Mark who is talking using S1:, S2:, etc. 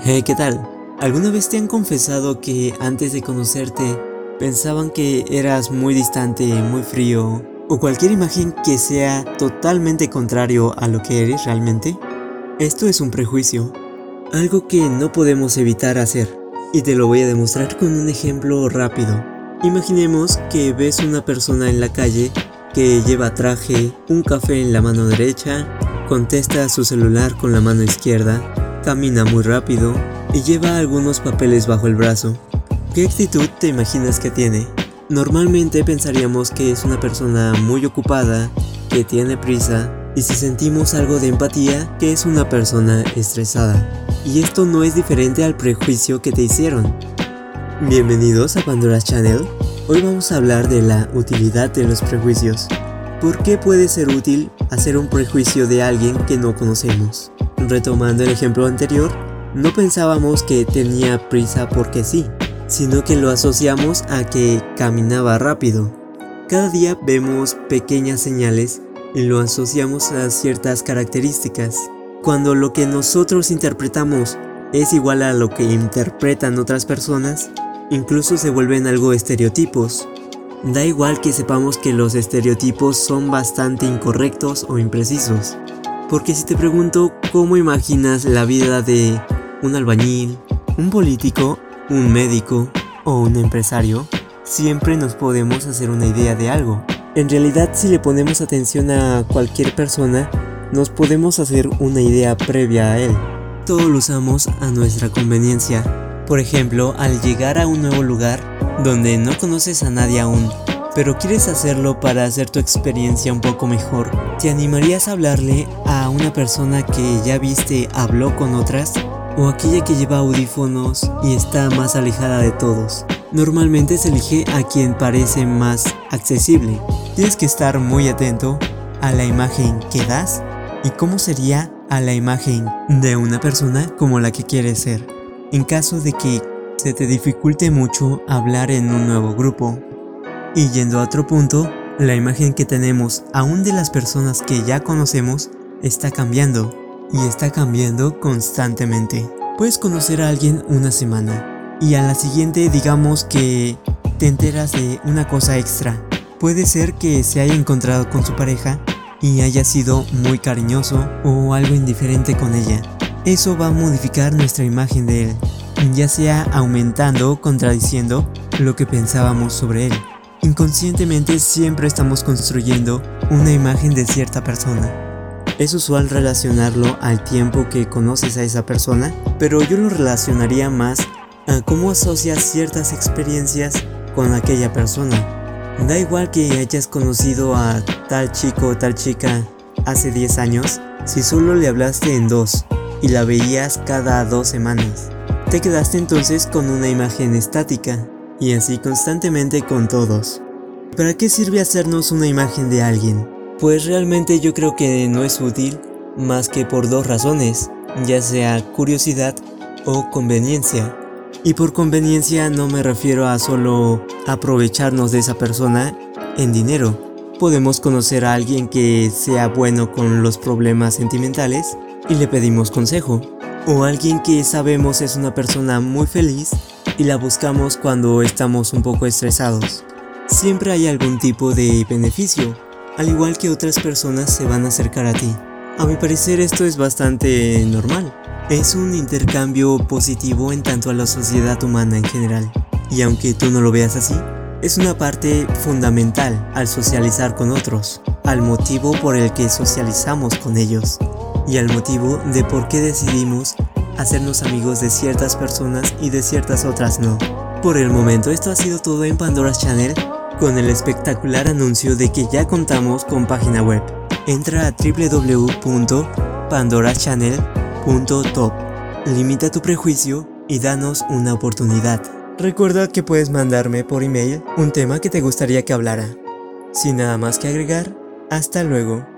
S1: Hey, ¿qué tal? ¿Alguna vez te han confesado que antes de conocerte pensaban que eras muy distante, muy frío o cualquier imagen que sea totalmente contrario a lo que eres realmente? Esto es un prejuicio, algo que no podemos evitar hacer, y te lo voy a demostrar con un ejemplo rápido. Imaginemos que ves una persona en la calle que lleva traje, un café en la mano derecha, contesta a su celular con la mano izquierda camina muy rápido y lleva algunos papeles bajo el brazo. ¿Qué actitud te imaginas que tiene? Normalmente pensaríamos que es una persona muy ocupada, que tiene prisa, y si sentimos algo de empatía, que es una persona estresada. Y esto no es diferente al prejuicio que te hicieron. Bienvenidos a Pandora's Channel. Hoy vamos a hablar de la utilidad de los prejuicios. ¿Por qué puede ser útil hacer un prejuicio de alguien que no conocemos? Retomando el ejemplo anterior, no pensábamos que tenía prisa porque sí, sino que lo asociamos a que caminaba rápido. Cada día vemos pequeñas señales y lo asociamos a ciertas características. Cuando lo que nosotros interpretamos es igual a lo que interpretan otras personas, incluso se vuelven algo estereotipos. Da igual que sepamos que los estereotipos son bastante incorrectos o imprecisos. Porque si te pregunto cómo imaginas la vida de un albañil, un político, un médico o un empresario, siempre nos podemos hacer una idea de algo. En realidad si le ponemos atención a cualquier persona, nos podemos hacer una idea previa a él. Todo lo usamos a nuestra conveniencia. Por ejemplo, al llegar a un nuevo lugar donde no conoces a nadie aún, pero quieres hacerlo para hacer tu experiencia un poco mejor, ¿te animarías a hablarle a una persona que ya viste habló con otras? ¿O aquella que lleva audífonos y está más alejada de todos? Normalmente se elige a quien parece más accesible. Tienes que estar muy atento a la imagen que das y cómo sería a la imagen de una persona como la que quieres ser. En caso de que se te dificulte mucho hablar en un nuevo grupo y yendo a otro punto, la imagen que tenemos aún de las personas que ya conocemos está cambiando y está cambiando constantemente. Puedes conocer a alguien una semana y a la siguiente digamos que te enteras de una cosa extra. Puede ser que se haya encontrado con su pareja y haya sido muy cariñoso o algo indiferente con ella. Eso va a modificar nuestra imagen de él, ya sea aumentando o contradiciendo lo que pensábamos sobre él. Inconscientemente siempre estamos construyendo una imagen de cierta persona. Es usual relacionarlo al tiempo que conoces a esa persona, pero yo lo relacionaría más a cómo asocias ciertas experiencias con aquella persona. Da igual que hayas conocido a tal chico o tal chica hace 10 años, si solo le hablaste en dos y la veías cada dos semanas. Te quedaste entonces con una imagen estática, y así constantemente con todos. ¿Para qué sirve hacernos una imagen de alguien? Pues realmente yo creo que no es útil más que por dos razones, ya sea curiosidad o conveniencia. Y por conveniencia no me refiero a solo aprovecharnos de esa persona en dinero. Podemos conocer a alguien que sea bueno con los problemas sentimentales y le pedimos consejo. O alguien que sabemos es una persona muy feliz y la buscamos cuando estamos un poco estresados. Siempre hay algún tipo de beneficio, al igual que otras personas se van a acercar a ti. A mi parecer esto es bastante normal. Es un intercambio positivo en tanto a la sociedad humana en general. Y aunque tú no lo veas así, es una parte fundamental al socializar con otros, al motivo por el que socializamos con ellos y al motivo de por qué decidimos hacernos amigos de ciertas personas y de ciertas otras no. Por el momento esto ha sido todo en Pandora's Channel con el espectacular anuncio de que ya contamos con página web. Entra a www.pandoraschannel.top. Limita tu prejuicio y danos una oportunidad. Recuerda que puedes mandarme por email un tema que te gustaría que hablara. Sin nada más que agregar, hasta luego.